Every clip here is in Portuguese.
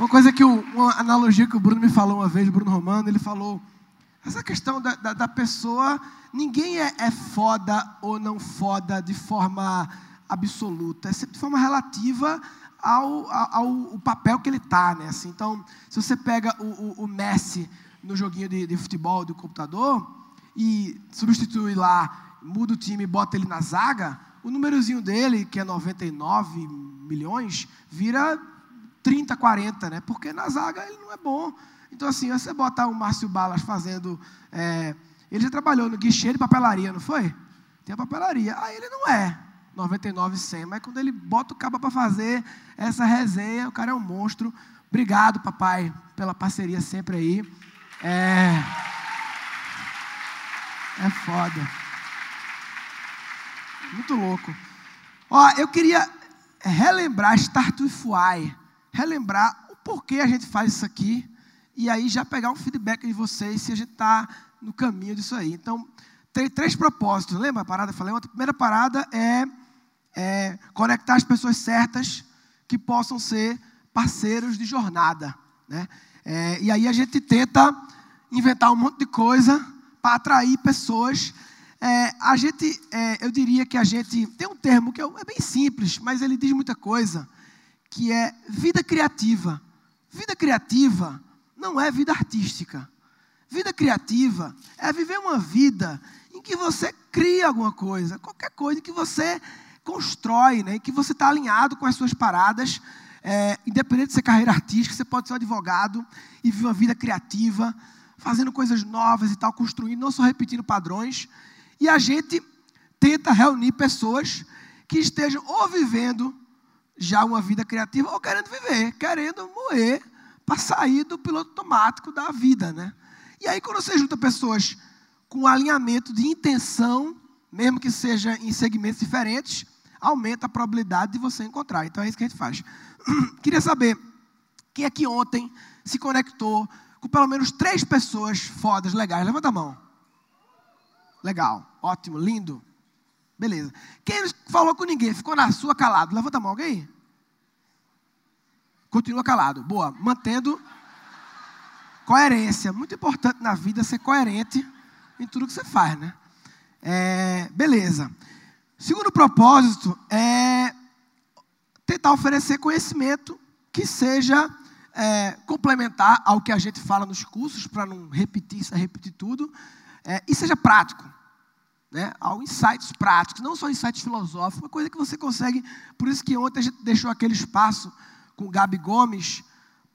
Uma coisa que, o, uma analogia que o Bruno me falou uma vez, o Bruno Romano, ele falou, essa questão da, da, da pessoa, ninguém é, é foda ou não foda de forma absoluta, é sempre de forma relativa ao, ao, ao papel que ele está, né? Assim, então, se você pega o, o, o Messi no joguinho de, de, futebol do computador e substitui lá, muda o time e bota ele na zaga, o númerozinho dele, que é 99 milhões, vira 30, 40, né? Porque na zaga ele não é bom. Então, assim, você botar o Márcio Balas fazendo. É, ele já trabalhou no guichê de papelaria, não foi? Tem a papelaria. Aí ele não é 99, 100. Mas quando ele bota o cabo para fazer essa resenha, o cara é um monstro. Obrigado, papai, pela parceria sempre aí. É. É foda. Muito louco. Ó, eu queria relembrar, start with why. Relembrar o porquê a gente faz isso aqui. E aí já pegar um feedback de vocês se a gente está no caminho disso aí. Então, tem três propósitos. Lembra a parada? Eu falei, a primeira parada é, é conectar as pessoas certas que possam ser parceiros de jornada. Né? É, e aí a gente tenta inventar um monte de coisa para atrair pessoas. É, a gente, é, eu diria que a gente tem um termo que é, é bem simples, mas ele diz muita coisa, que é vida criativa. Vida criativa não é vida artística. Vida criativa é viver uma vida em que você cria alguma coisa, qualquer coisa que você constrói, né, que você está alinhado com as suas paradas. É, independente de ser carreira artística, você pode ser um advogado e viver uma vida criativa fazendo coisas novas e tal, construindo, não só repetindo padrões. E a gente tenta reunir pessoas que estejam ou vivendo já uma vida criativa ou querendo viver, querendo morrer para sair do piloto automático da vida, né? E aí quando você junta pessoas com alinhamento de intenção, mesmo que seja em segmentos diferentes, aumenta a probabilidade de você encontrar. Então é isso que a gente faz. Queria saber quem é que ontem se conectou com pelo menos três pessoas fodas, legais. Levanta a mão. Legal, ótimo, lindo. Beleza. Quem falou com ninguém, ficou na sua calado? Levanta a mão, alguém? Continua calado. Boa. Mantendo coerência. Muito importante na vida ser coerente em tudo que você faz, né? É, beleza. Segundo propósito é tentar oferecer conhecimento que seja é, complementar ao que a gente fala nos cursos, para não repetir, repetir tudo, é, e seja prático. Né, ao insights práticos, não só insights filosóficos, uma coisa que você consegue. Por isso que ontem a gente deixou aquele espaço com o Gabi Gomes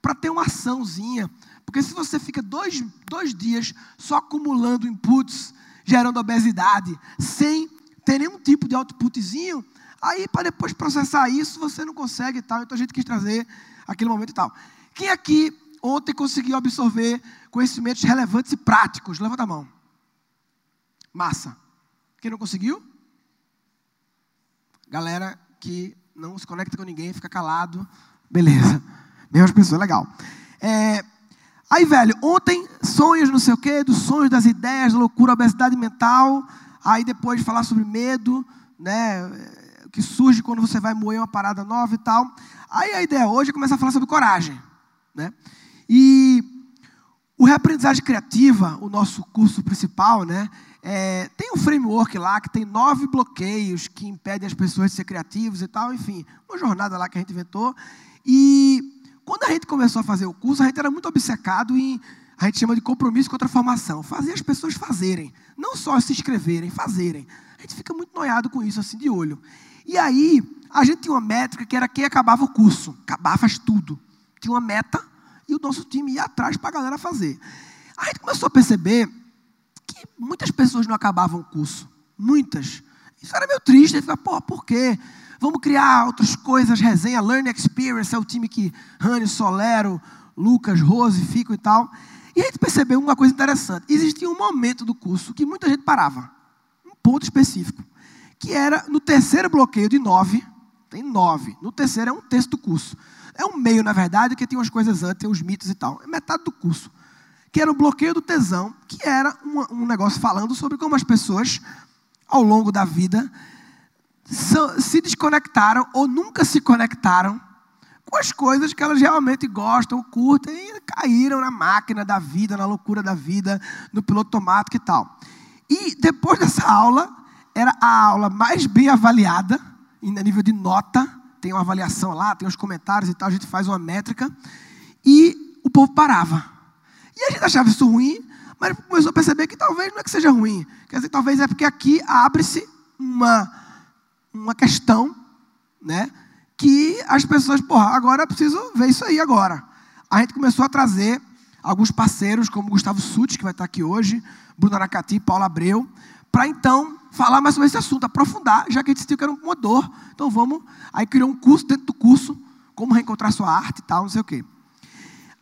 para ter uma açãozinha. Porque se você fica dois, dois dias só acumulando inputs, gerando obesidade, sem ter nenhum tipo de outputzinho, aí para depois processar isso você não consegue e tal. Então a gente quis trazer aquele momento e tal. Quem aqui ontem conseguiu absorver conhecimentos relevantes e práticos? Levanta a mão. Massa. Quem não conseguiu? Galera que não se conecta com ninguém, fica calado. Beleza. Mesmas pessoas, legal. É, aí, velho, ontem, sonhos, não sei o quê, dos sonhos, das ideias, da loucura, obesidade mental. Aí depois falar sobre medo, né? Que surge quando você vai moer uma parada nova e tal. Aí a ideia hoje é começar a falar sobre coragem. Né? E o Reaprendizagem Criativa, o nosso curso principal, né, é, tem um framework lá que tem nove bloqueios que impedem as pessoas de ser criativos e tal, enfim, uma jornada lá que a gente inventou. E quando a gente começou a fazer o curso, a gente era muito obcecado em, a gente chama de compromisso contra a formação, fazer as pessoas fazerem, não só se inscreverem, fazerem. A gente fica muito noiado com isso, assim, de olho. E aí, a gente tinha uma métrica que era quem acabava o curso. Acabar faz tudo tinha uma meta e o nosso time ia atrás para a galera fazer. A gente começou a perceber que muitas pessoas não acabavam o curso. Muitas. Isso era meio triste. A gente pô, por quê? Vamos criar outras coisas, resenha, Learning Experience, é o time que Rani, Solero, Lucas, Rose ficam e tal. E a gente percebeu uma coisa interessante. Existia um momento do curso que muita gente parava. Um ponto específico. Que era no terceiro bloqueio de nove. Tem nove. No terceiro é um texto do curso. É um meio, na verdade, que tem umas coisas antes, tem os mitos e tal. É metade do curso. Que era o bloqueio do tesão, que era um, um negócio falando sobre como as pessoas, ao longo da vida, se desconectaram ou nunca se conectaram com as coisas que elas realmente gostam, curtem e caíram na máquina da vida, na loucura da vida, no piloto automático e tal. E depois dessa aula, era a aula mais bem avaliada, a nível de nota, tem uma avaliação lá, tem os comentários e tal, a gente faz uma métrica, e o povo parava. E a gente achava isso ruim, mas começou a perceber que talvez não é que seja ruim, quer dizer, talvez é porque aqui abre-se uma, uma questão, né? que as pessoas, porra, agora eu preciso ver isso aí agora. A gente começou a trazer alguns parceiros, como Gustavo Suti, que vai estar aqui hoje, Bruno Aracati, Paulo Abreu, para então falar mais sobre esse assunto, aprofundar, já que a gente sentiu que era um motor. Então vamos. Aí criou um curso dentro do curso, como reencontrar sua arte e tal, não sei o quê.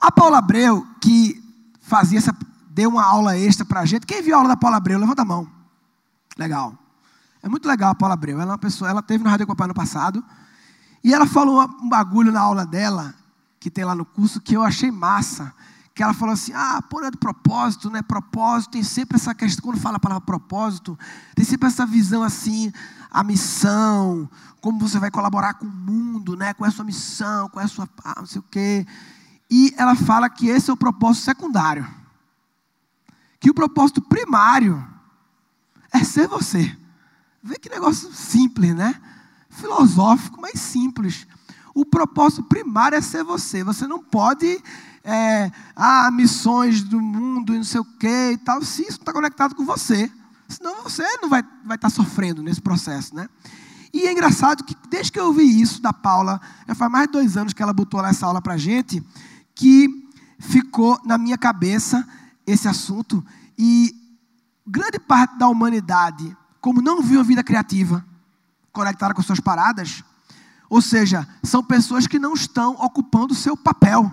A Paula Abreu, que fazia essa. deu uma aula extra para a gente. Quem viu a aula da Paula Abreu? Levanta a mão. Legal. É muito legal a Paula Abreu. Ela é uma pessoa, ela teve no Rádio Copa no passado. E ela falou um bagulho na aula dela, que tem lá no curso, que eu achei massa. Que ela falou assim: ah, por é de propósito, né? Propósito, tem sempre essa questão, quando fala a palavra propósito, tem sempre essa visão assim, a missão, como você vai colaborar com o mundo, né? Qual é a sua missão, qual é a sua. Ah, não sei o quê. E ela fala que esse é o propósito secundário. Que o propósito primário é ser você. Vê que negócio simples, né? filosófico, mas simples. O propósito primário é ser você. Você não pode, é, ah, missões do mundo e não sei o quê e tal, se isso não está conectado com você. Senão você não vai, vai estar tá sofrendo nesse processo, né? E é engraçado que desde que eu ouvi isso da Paula, já faz mais de dois anos que ela botou essa aula para gente, que ficou na minha cabeça esse assunto. E grande parte da humanidade, como não viu a vida criativa, conectada com suas paradas. Ou seja, são pessoas que não estão ocupando o seu papel.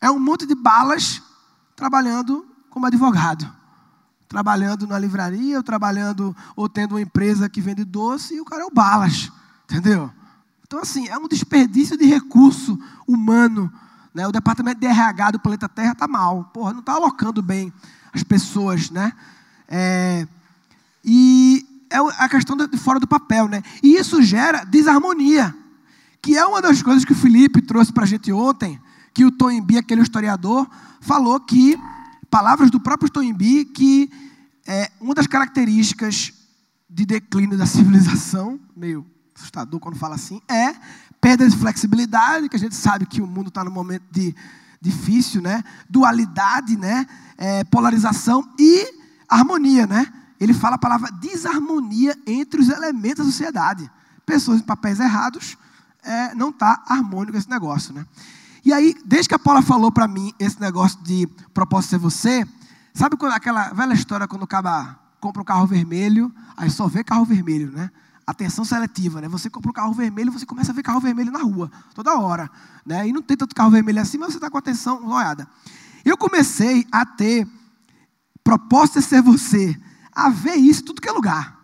É um monte de balas trabalhando como advogado. Trabalhando na livraria, ou trabalhando, ou tendo uma empresa que vende doce, e o cara é o balas. Entendeu? Então, assim, é um desperdício de recurso humano. Né? O departamento de RH do planeta Terra está mal. Porra, não está alocando bem as pessoas, né? É, e é a questão de fora do papel, né? E isso gera desarmonia, que é uma das coisas que o Felipe trouxe para a gente ontem, que o Toimbi, aquele historiador, falou que, palavras do próprio Toimbi, que é, uma das características de declínio da civilização, meio assustador quando fala assim, é perda de flexibilidade, que a gente sabe que o mundo está num momento de difícil, né? Dualidade, né? É, polarização e harmonia, né? ele fala a palavra desarmonia entre os elementos da sociedade. Pessoas em papéis errados, é, não está harmônico esse negócio. Né? E aí, desde que a Paula falou para mim esse negócio de propósito ser você, sabe quando, aquela velha história quando o cara compra um carro vermelho, aí só vê carro vermelho, né? Atenção seletiva, né? Você compra um carro vermelho, você começa a ver carro vermelho na rua, toda hora. Né? E não tem tanto carro vermelho assim, mas você está com atenção olhada. Eu comecei a ter propósito ser você a ver isso tudo que é lugar.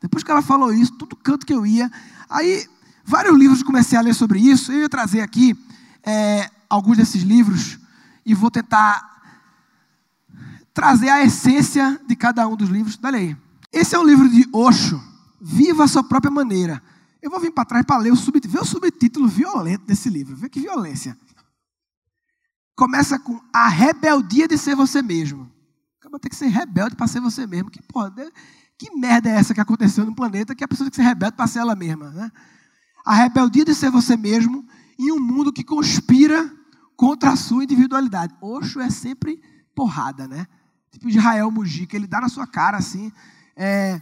Depois que ela falou isso, todo canto que eu ia, aí vários livros comecei a ler sobre isso. Eu ia trazer aqui é, alguns desses livros e vou tentar trazer a essência de cada um dos livros. Olha aí. Esse é um livro de Osho, Viva a Sua Própria Maneira. Eu vou vir para trás para ler o subtítulo. Vê o subtítulo violento desse livro. Vê que violência. Começa com A Rebeldia de Ser Você Mesmo. Acaba ter que ser rebelde para ser você mesmo. Que, porra, que merda é essa que aconteceu no planeta que a pessoa tem que ser rebelde para ser ela mesma? Né? A rebeldia de ser você mesmo em um mundo que conspira contra a sua individualidade. Oxo é sempre porrada, né? Tipo Israel Mujica, ele dá na sua cara assim. É,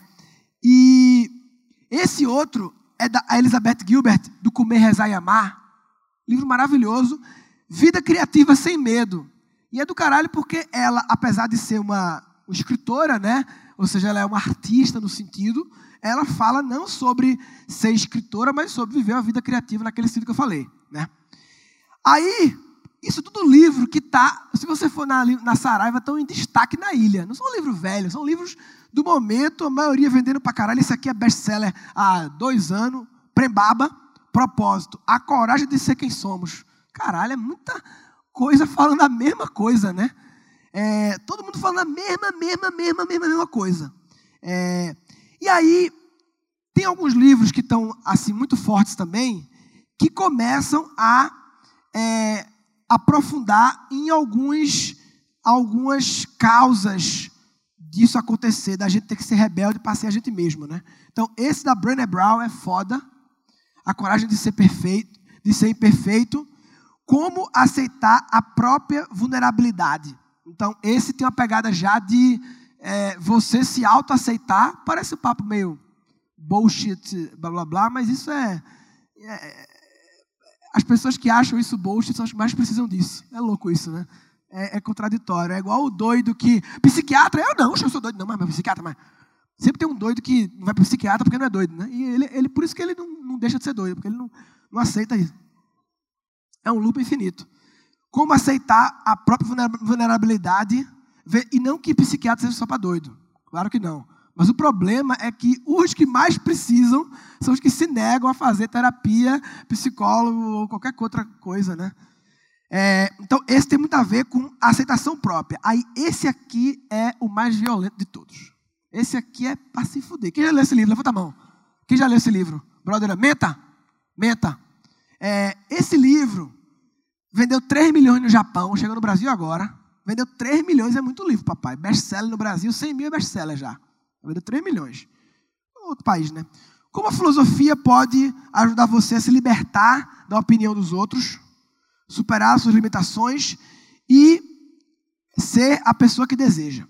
e esse outro é da Elizabeth Gilbert, do Comer, Rezar e Amar. Livro maravilhoso. Vida criativa sem medo. E é do caralho porque ela, apesar de ser uma, uma escritora, né? Ou seja, ela é uma artista no sentido, ela fala não sobre ser escritora, mas sobre viver uma vida criativa naquele sentido que eu falei, né? Aí, isso tudo livro que tá, se você for na, na Saraiva, estão em destaque na ilha. Não são livros velhos, são livros do momento, a maioria vendendo pra caralho. Esse aqui é best-seller há dois anos. Prembaba, propósito, a coragem de ser quem somos. Caralho, é muita coisa falando a mesma coisa, né? É, todo mundo falando a mesma, mesma, mesma, mesma, mesma coisa. É, e aí, tem alguns livros que estão assim muito fortes também, que começam a é, aprofundar em alguns, algumas causas disso acontecer, da gente ter que ser rebelde para ser a gente mesmo, né? Então, esse da Brené Brown é foda. A coragem de ser perfeito, de ser imperfeito, como aceitar a própria vulnerabilidade. Então, esse tem uma pegada já de é, você se autoaceitar. Parece um papo meio bullshit, blá blá blá, mas isso é, é, As pessoas que acham isso bullshit são as que mais precisam disso. É louco isso, né? É, é contraditório. É igual o doido que. Psiquiatra, eu não, eu sou doido, não, mas meu psiquiatra, mas. Sempre tem um doido que não vai para psiquiatra porque não é doido, né? E ele, ele, por isso que ele não, não deixa de ser doido, porque ele não, não aceita isso. É um loop infinito. Como aceitar a própria vulnerabilidade e não que psiquiatra seja só para doido. Claro que não. Mas o problema é que os que mais precisam são os que se negam a fazer terapia, psicólogo ou qualquer outra coisa, né? É, então, esse tem muito a ver com a aceitação própria. Aí, esse aqui é o mais violento de todos. Esse aqui é para se fuder. Quem já leu esse livro? Levanta a mão. Quem já leu esse livro? Brother, menta? Menta. É, esse livro vendeu 3 milhões no Japão, chegou no Brasil agora. Vendeu 3 milhões, é muito livro, papai. Best-seller no Brasil, 100 mil é best-seller já. Vendeu 3 milhões. Outro país, né? Como a filosofia pode ajudar você a se libertar da opinião dos outros, superar suas limitações e ser a pessoa que deseja?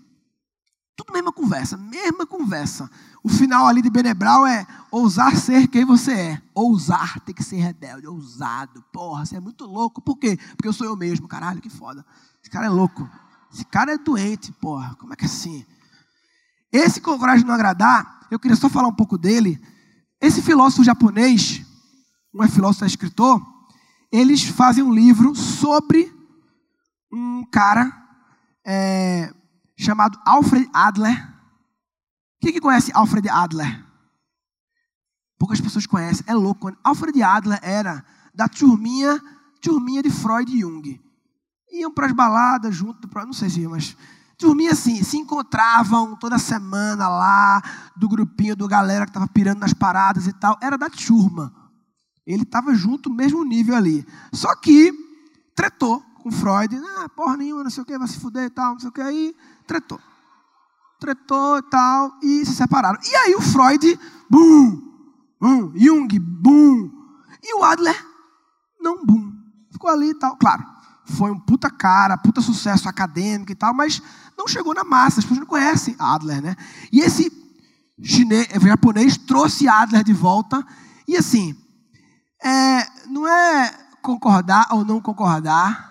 Tudo mesma conversa, mesma conversa. O final ali de Benebral é ousar ser quem você é. Ousar, tem que ser rebelde, ousado. Porra, você é muito louco. Por quê? Porque eu sou eu mesmo. Caralho, que foda. Esse cara é louco. Esse cara é doente, porra. Como é que é assim? Esse coragem não agradar, eu queria só falar um pouco dele. Esse filósofo japonês, não é filósofo, é escritor, eles fazem um livro sobre um cara é, chamado Alfred Adler. Quem que conhece Alfred Adler? Poucas pessoas conhecem, é louco. Alfred Adler era da turminha, turminha de Freud e Jung. Iam para as baladas junto, pra, não sei se mas turminha assim, se encontravam toda semana lá, do grupinho, do galera que estava pirando nas paradas e tal. Era da turma. Ele estava junto, mesmo nível ali. Só que tretou com Freud. Ah, porra nenhuma, não sei o que, vai se fuder e tal, não sei o que. Aí tretou. Tretou e tal, e se separaram. E aí o Freud, bum, bum, Jung, bum. E o Adler, não bum. Ficou ali e tal. Claro, foi um puta cara, puta sucesso acadêmico e tal, mas não chegou na massa. As pessoas não conhecem Adler, né? E esse chinês, japonês trouxe Adler de volta. E assim, é, não é concordar ou não concordar,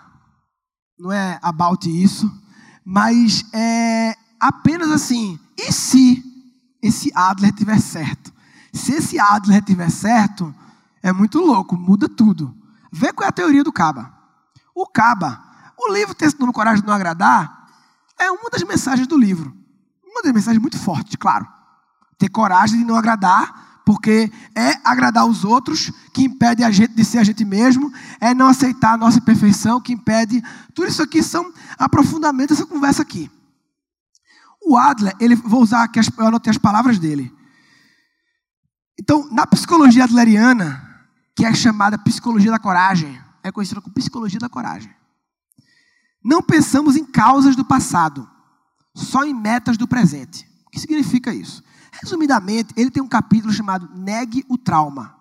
não é about isso, mas é apenas assim, e se esse Adler tiver certo? Se esse Adler tiver certo, é muito louco, muda tudo. Vê qual é a teoria do Caba. O Caba, o livro Texto no Coragem de Não Agradar, é uma das mensagens do livro. Uma das mensagens muito fortes, claro. Ter coragem de não agradar, porque é agradar os outros que impede a gente de ser a gente mesmo, é não aceitar a nossa imperfeição que impede. Tudo isso aqui são aprofundamentos dessa conversa aqui. O Adler, ele, vou usar aqui, eu anotei as palavras dele. Então, na psicologia adleriana, que é chamada psicologia da coragem, é conhecida como psicologia da coragem. Não pensamos em causas do passado, só em metas do presente. O que significa isso? Resumidamente, ele tem um capítulo chamado Negue o Trauma.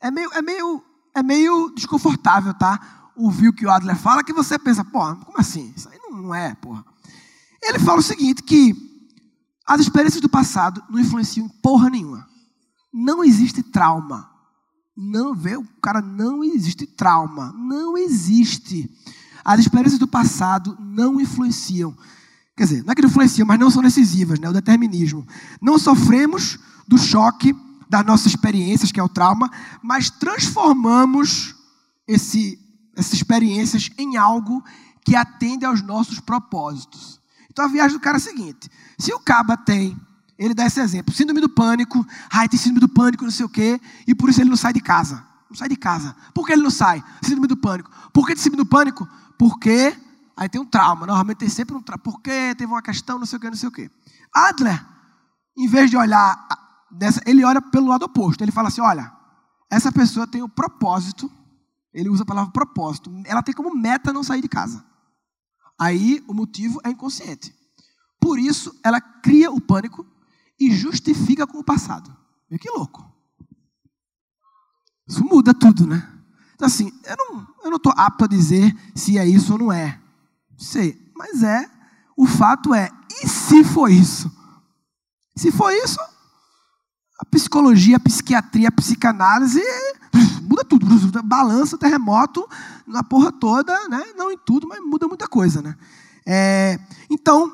É meio, é meio, é meio desconfortável, tá? Ouvir o que o Adler fala, que você pensa, pô, como assim? Isso aí não, não é, porra. Ele fala o seguinte, que as experiências do passado não influenciam em porra nenhuma. Não existe trauma. Não vê, o cara não existe trauma. Não existe. As experiências do passado não influenciam. Quer dizer, não é que influenciam, mas não são decisivas, né? o determinismo. Não sofremos do choque das nossas experiências, que é o trauma, mas transformamos esse, essas experiências em algo que atende aos nossos propósitos. Então a viagem do cara é a seguinte: se o caba tem, ele dá esse exemplo, síndrome do pânico, ai, tem síndrome do pânico, não sei o quê, e por isso ele não sai de casa. Não sai de casa. Por que ele não sai? Síndrome do pânico. Por que de síndrome do pânico? Porque Aí tem um trauma. Normalmente tem sempre um trauma. Por quê? Teve uma questão, não sei o quê, não sei o quê. Adler, em vez de olhar dessa, ele olha pelo lado oposto. Ele fala assim: olha, essa pessoa tem o propósito, ele usa a palavra propósito, ela tem como meta não sair de casa. Aí o motivo é inconsciente. Por isso, ela cria o pânico e justifica com o passado. Vê que louco. Isso muda tudo, né? Então, assim, eu não eu não estou apto a dizer se é isso ou não é. Sei, mas é. O fato é, e se for isso? Se for isso, a psicologia, a psiquiatria, a psicanálise muda tudo, balança, terremoto na porra toda, né? Não em tudo, mas muda muita coisa, né? É, então,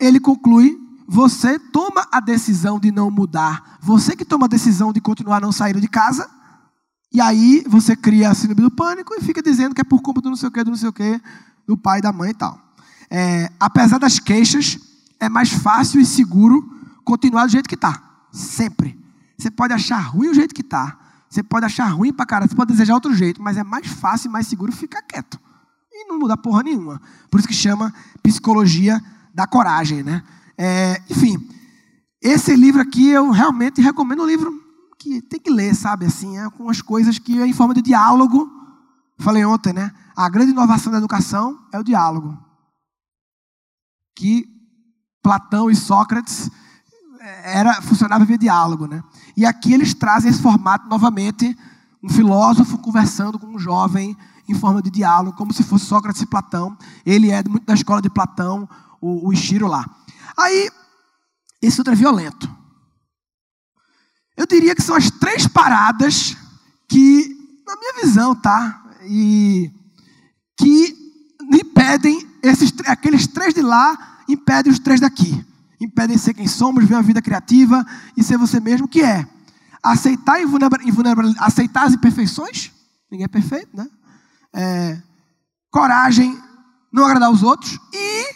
ele conclui: você toma a decisão de não mudar, você que toma a decisão de continuar não saindo de casa, e aí você cria a síndrome do pânico e fica dizendo que é por culpa do não sei o que, do não sei o que, do pai, da mãe e tal. É, apesar das queixas, é mais fácil e seguro continuar do jeito que está. Sempre. Você pode achar ruim o jeito que está. Você pode achar ruim pra cara, você pode desejar outro jeito, mas é mais fácil e mais seguro ficar quieto. E não mudar porra nenhuma. Por isso que chama psicologia da coragem, né? É, enfim, esse livro aqui eu realmente recomendo um livro que tem que ler, sabe? Assim, é com as coisas que é em forma de diálogo. Falei ontem, né? A grande inovação da educação é o diálogo. Que Platão e Sócrates é, era funcionava via diálogo, né? E aqui eles trazem esse formato novamente, um filósofo conversando com um jovem em forma de diálogo, como se fosse Sócrates e Platão. Ele é muito da escola de Platão, o, o Ishiro lá. Aí, esse outro é violento. Eu diria que são as três paradas que, na minha visão, tá? E que impedem esses, aqueles três de lá, impedem os três daqui. Impedem ser quem somos, viver uma vida criativa e ser você mesmo, que é aceitar invulnerabilidade, aceitar as imperfeições, ninguém é perfeito, né? É, coragem, não agradar os outros e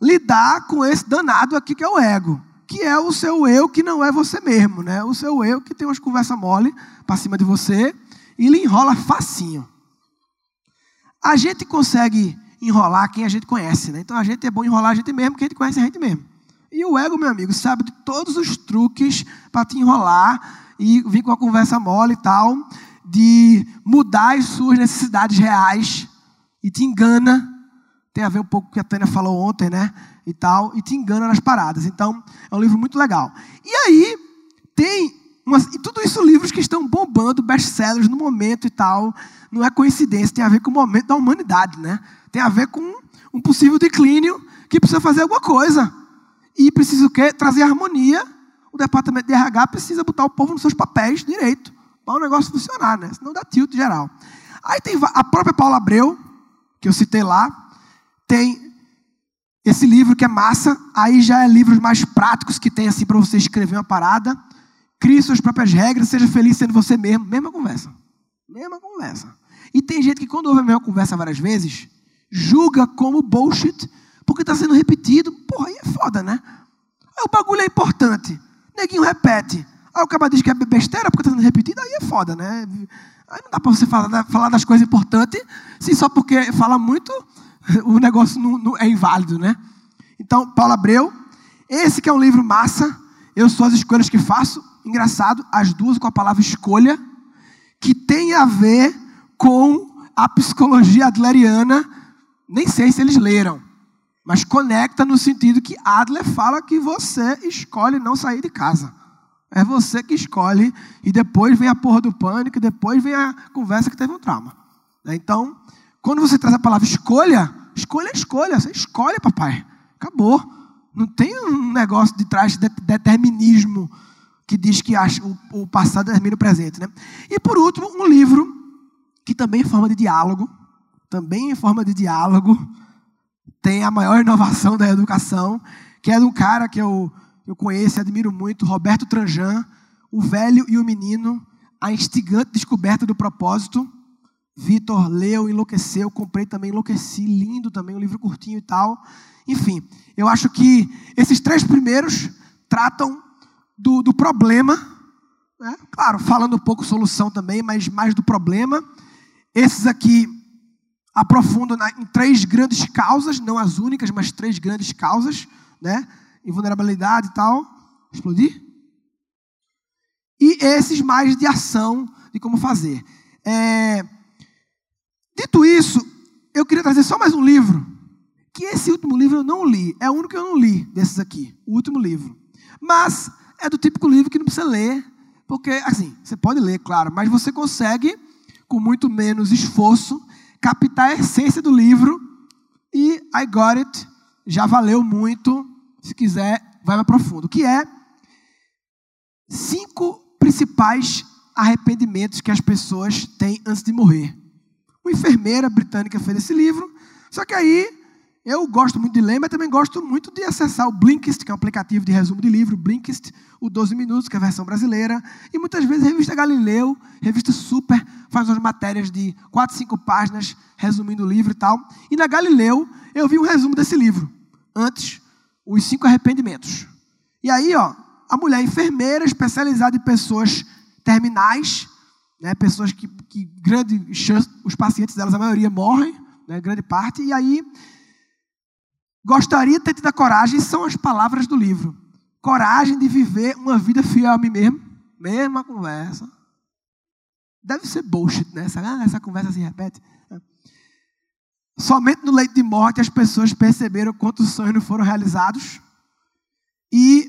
lidar com esse danado aqui que é o ego que é o seu eu que não é você mesmo, né? O seu eu que tem umas conversas mole para cima de você e lhe enrola facinho. A gente consegue enrolar quem a gente conhece, né? Então a gente é bom enrolar a gente mesmo, quem a gente conhece a gente mesmo. E o ego, meu amigo, sabe de todos os truques para te enrolar e vir com a conversa mole e tal, de mudar as suas necessidades reais e te engana. Tem a ver um pouco com o que a Tânia falou ontem, né? e tal, e te engana nas paradas. Então, é um livro muito legal. E aí, tem umas, e tudo isso livros que estão bombando, best-sellers no momento e tal. Não é coincidência, tem a ver com o momento da humanidade, né? Tem a ver com um possível declínio que precisa fazer alguma coisa. E precisa o quê? Trazer harmonia. O departamento de RH precisa botar o povo nos seus papéis direito para o negócio funcionar, né? Senão dá tilt geral. Aí tem a própria Paula Abreu, que eu citei lá, tem esse livro que é massa, aí já é livros mais práticos que tem assim para você escrever uma parada. Crie suas próprias regras, seja feliz sendo você mesmo. Mesma conversa. Mesma conversa. E tem gente que quando ouve a mesma conversa várias vezes, julga como bullshit, porque está sendo repetido. Porra, aí é foda, né? Aí o bagulho é importante. Neguinho repete. Aí o cara diz que é besteira porque está sendo repetido, aí é foda, né? Aí não dá para você falar, falar das coisas importantes, se só porque fala muito, o negócio não, não é inválido, né? Então, Paulo Abreu, esse que é um livro massa, eu sou as escolhas que faço, engraçado, as duas com a palavra escolha, que tem a ver com a psicologia adleriana, nem sei se eles leram, mas conecta no sentido que Adler fala que você escolhe não sair de casa. É você que escolhe, e depois vem a porra do pânico, e depois vem a conversa que teve um trauma. Então, quando você traz a palavra escolha, escolha é escolha. Você escolhe, papai. Acabou. Não tem um negócio de trás de determinismo que diz que o passado determina o presente. Né? E por último, um livro que também em forma de diálogo, também em forma de diálogo, tem a maior inovação da educação, que é de um cara que eu, eu conheço e admiro muito, Roberto Tranjan, O Velho e o Menino, a instigante descoberta do propósito. Vitor leu, enlouqueceu, comprei também, enlouqueci, lindo também, um livro curtinho e tal. Enfim, eu acho que esses três primeiros tratam do, do problema, né? claro, falando um pouco solução também, mas mais do problema. Esses aqui aprofundam na, em três grandes causas, não as únicas, mas três grandes causas, né? Invulnerabilidade e tal. Explodir? e esses mais de ação de como fazer. É... Dito isso, eu queria trazer só mais um livro, que esse último livro eu não li, é o único que eu não li desses aqui, o último livro. Mas é do típico livro que não precisa ler, porque, assim, você pode ler, claro, mas você consegue, com muito menos esforço, captar a essência do livro e I got it, já valeu muito, se quiser, vai mais profundo, que é cinco principais arrependimentos que as pessoas têm antes de morrer. Uma enfermeira britânica fez esse livro, só que aí eu gosto muito de ler, mas também gosto muito de acessar o Blinkist, que é um aplicativo de resumo de livro, Blinkist, o 12 Minutos, que é a versão brasileira, e muitas vezes a revista Galileu, revista super, faz umas matérias de 4, 5 páginas, resumindo o livro e tal. E na Galileu eu vi um resumo desse livro, antes, os cinco arrependimentos. E aí, ó, a mulher enfermeira especializada em pessoas terminais, né, pessoas que, que grande chance, os pacientes delas, a maioria morrem, né, grande parte, e aí gostaria de ter tido a coragem, são as palavras do livro. Coragem de viver uma vida fiel a mim mesmo. Mesma conversa. Deve ser bullshit, né? Essa, ah, essa conversa se repete. Somente no leito de morte as pessoas perceberam quantos sonhos não foram realizados. E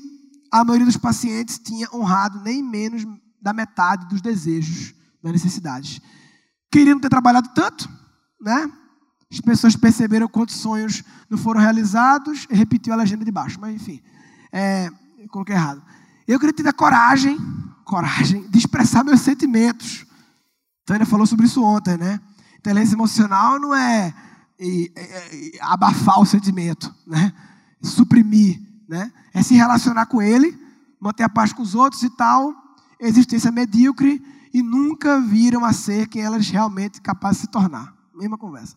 a maioria dos pacientes tinha honrado nem menos da metade dos desejos, das necessidades. Queriam ter trabalhado tanto, né? As pessoas perceberam quantos sonhos não foram realizados e repetiu a legenda de baixo. Mas enfim, é, eu coloquei errado. Eu queria ter a coragem, coragem de expressar meus sentimentos. Tânia falou sobre isso ontem, né? Inteligência emocional não é, é, é, é abafar o sentimento, né? Suprimir, né? É se relacionar com ele, manter a paz com os outros e tal. Existência medíocre e nunca viram a ser quem elas realmente capazes de se tornar. Mesma conversa.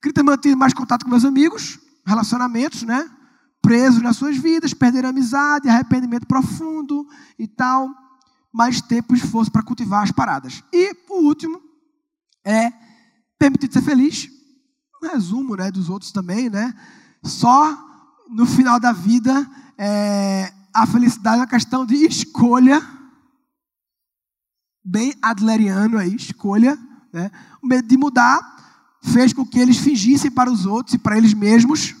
Queria ter mantido mais contato com meus amigos, relacionamentos, né? Presos nas suas vidas, perderam amizade, arrependimento profundo e tal. Mais tempo e esforço para cultivar as paradas. E o último é permitir ser feliz. Um resumo né, dos outros também, né? Só no final da vida é, a felicidade é uma questão de escolha. Bem adleriano aí, escolha. Né? O medo de mudar fez com que eles fingissem para os outros e para eles mesmos.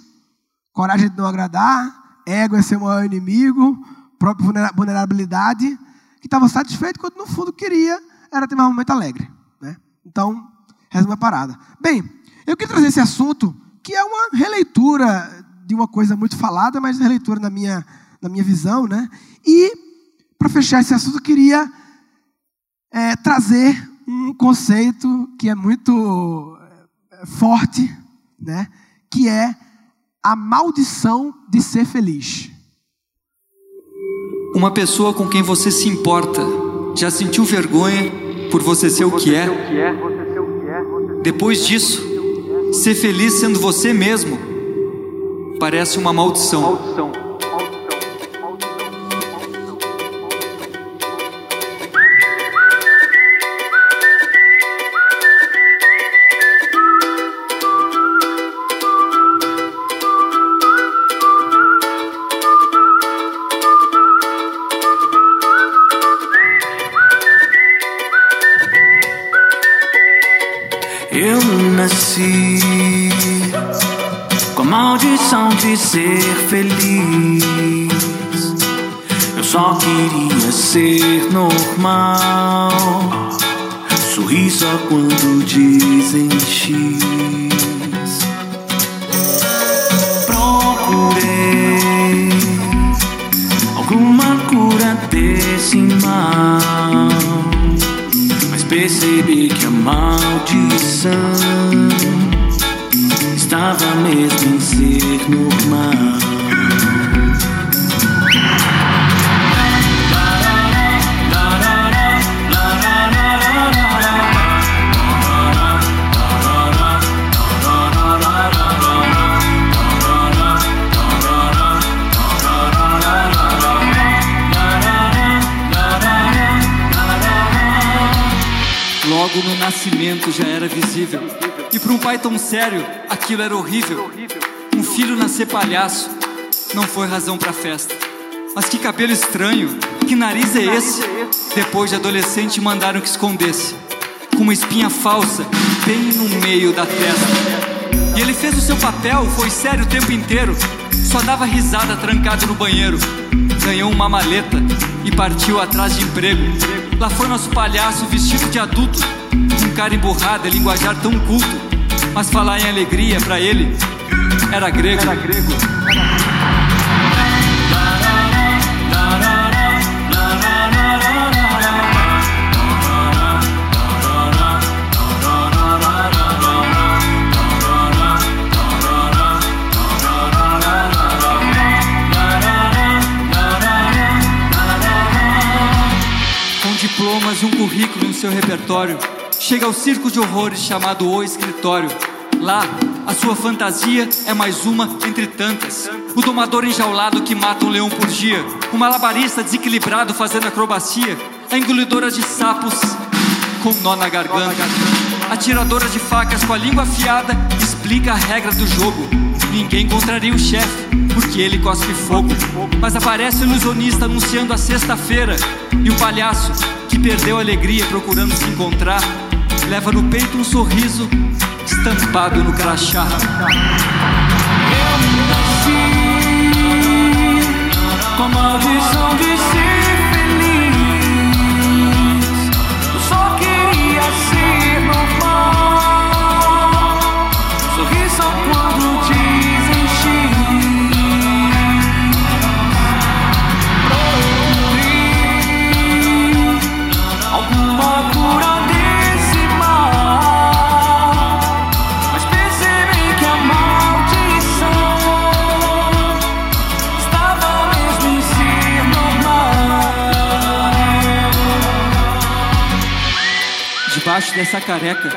Coragem de não agradar, ego é seu maior inimigo, própria vulnerabilidade, que estavam satisfeitos quando no fundo queria era ter mais um momento alegre. Né? Então, resume a parada. Bem, eu queria trazer esse assunto, que é uma releitura de uma coisa muito falada, mas releitura na minha, na minha visão. Né? E, para fechar esse assunto, eu queria é, trazer um conceito que é muito forte, né? Que é a maldição de ser feliz. Uma pessoa com quem você se importa já sentiu vergonha por você ser o que é? Depois disso, ser feliz sendo você mesmo parece uma maldição. de queria ser normal. Sorri só quando dizem X. Procurei alguma cura desse mal. Mas percebi que a maldição estava mesmo em ser normal. Logo no nascimento já era visível. E para um pai tão sério, aquilo era horrível. Um filho nascer palhaço não foi razão para festa. Mas que cabelo estranho, que nariz é esse? Depois de adolescente mandaram que escondesse, com uma espinha falsa bem no meio da testa. E ele fez o seu papel, foi sério o tempo inteiro, só dava risada trancado no banheiro. Ganhou uma maleta e partiu atrás de emprego. Lá foi nosso palhaço vestido de adulto, com cara emburrada, linguajar tão culto. Mas falar em alegria pra ele era grego. Era grego. Diplomas e um currículo no seu repertório, chega ao circo de horrores chamado O Escritório. Lá, a sua fantasia é mais uma entre tantas. O domador enjaulado que mata um leão por dia. O malabarista desequilibrado fazendo acrobacia. A engolidora de sapos com nó na garganta. A tiradora de facas com a língua afiada explica a regra do jogo. Ninguém contraria o chefe, porque ele cospe fogo. Mas aparece o ilusionista anunciando a sexta-feira. E o palhaço, que perdeu a alegria procurando se encontrar, leva no peito um sorriso estampado no crachá. Com a maldição de dessa careca,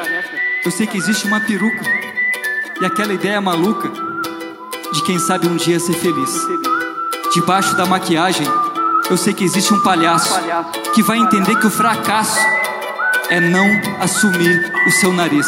eu sei que existe uma peruca. E aquela ideia maluca de quem sabe um dia ser feliz. Debaixo da maquiagem, eu sei que existe um palhaço que vai entender que o fracasso é não assumir o seu nariz.